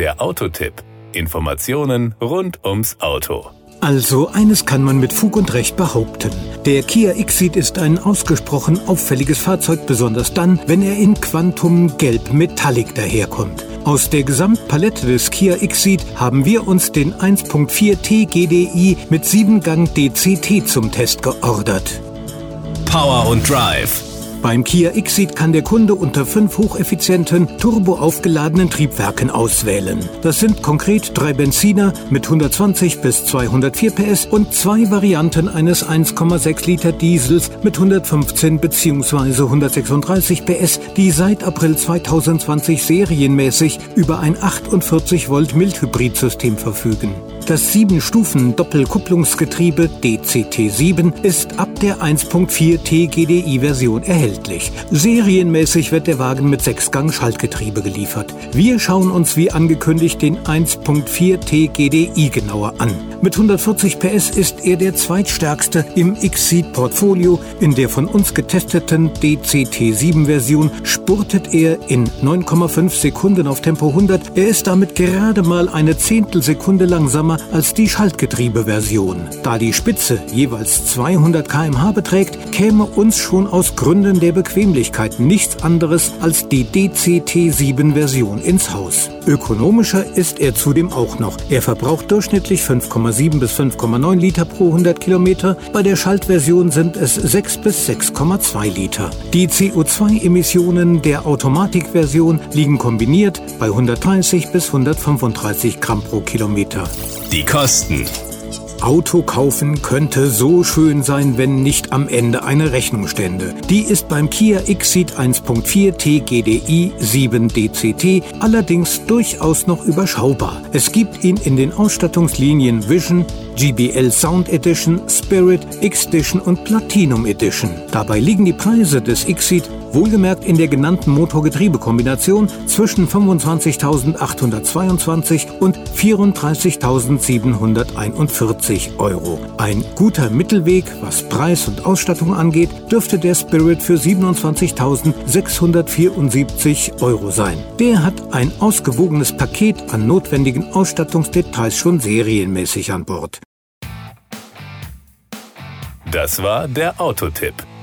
Der Autotipp. Informationen rund ums Auto. Also eines kann man mit Fug und Recht behaupten. Der Kia Xceed ist ein ausgesprochen auffälliges Fahrzeug, besonders dann, wenn er in Quantum Gelb Metallic daherkommt. Aus der Gesamtpalette des Kia Xceed haben wir uns den 1.4 T GDI mit 7-Gang DCT zum Test geordert. Power und Drive beim Kia Xceed kann der Kunde unter fünf hocheffizienten, turboaufgeladenen Triebwerken auswählen. Das sind konkret drei Benziner mit 120 bis 204 PS und zwei Varianten eines 1,6 Liter Diesels mit 115 bzw. 136 PS, die seit April 2020 serienmäßig über ein 48 Volt Mildhybridsystem verfügen. Das 7-Stufen-Doppelkupplungsgetriebe DCT7 ist ab der 1.4 T GDI-Version erhältlich. Serienmäßig wird der Wagen mit 6-Gang-Schaltgetriebe geliefert. Wir schauen uns wie angekündigt den 1.4 T GDI genauer an. Mit 140 PS ist er der zweitstärkste im Xceed-Portfolio. In der von uns getesteten DCT7-Version spurtet er in 9,5 Sekunden auf Tempo 100. Er ist damit gerade mal eine Zehntelsekunde langsamer als die Schaltgetriebe-Version. Da die Spitze jeweils 200 km/h beträgt, käme uns schon aus Gründen der Bequemlichkeit nichts anderes als die DCT7-Version ins Haus. Ökonomischer ist er zudem auch noch. Er verbraucht durchschnittlich 5,7 bis 5,9 Liter pro 100 Kilometer. Bei der Schaltversion sind es 6 bis 6,2 Liter. Die CO2-Emissionen der Automatikversion liegen kombiniert bei 130 bis 135 Gramm pro Kilometer. Die Kosten. Auto kaufen könnte so schön sein, wenn nicht am Ende eine Rechnung stände. Die ist beim Kia Xceed 1.4 T GDI 7 DCT allerdings durchaus noch überschaubar. Es gibt ihn in den Ausstattungslinien Vision, GBL Sound Edition, Spirit, X-Edition und Platinum Edition. Dabei liegen die Preise des Xceed wohlgemerkt in der genannten Motorgetriebekombination zwischen 25.822 und 34.741 Euro. Ein guter Mittelweg, was Preis und Ausstattung angeht, dürfte der Spirit für 27.674 Euro sein. Der hat ein ausgewogenes Paket an notwendigen Ausstattungsdetails schon serienmäßig an Bord. Das war der Autotipp.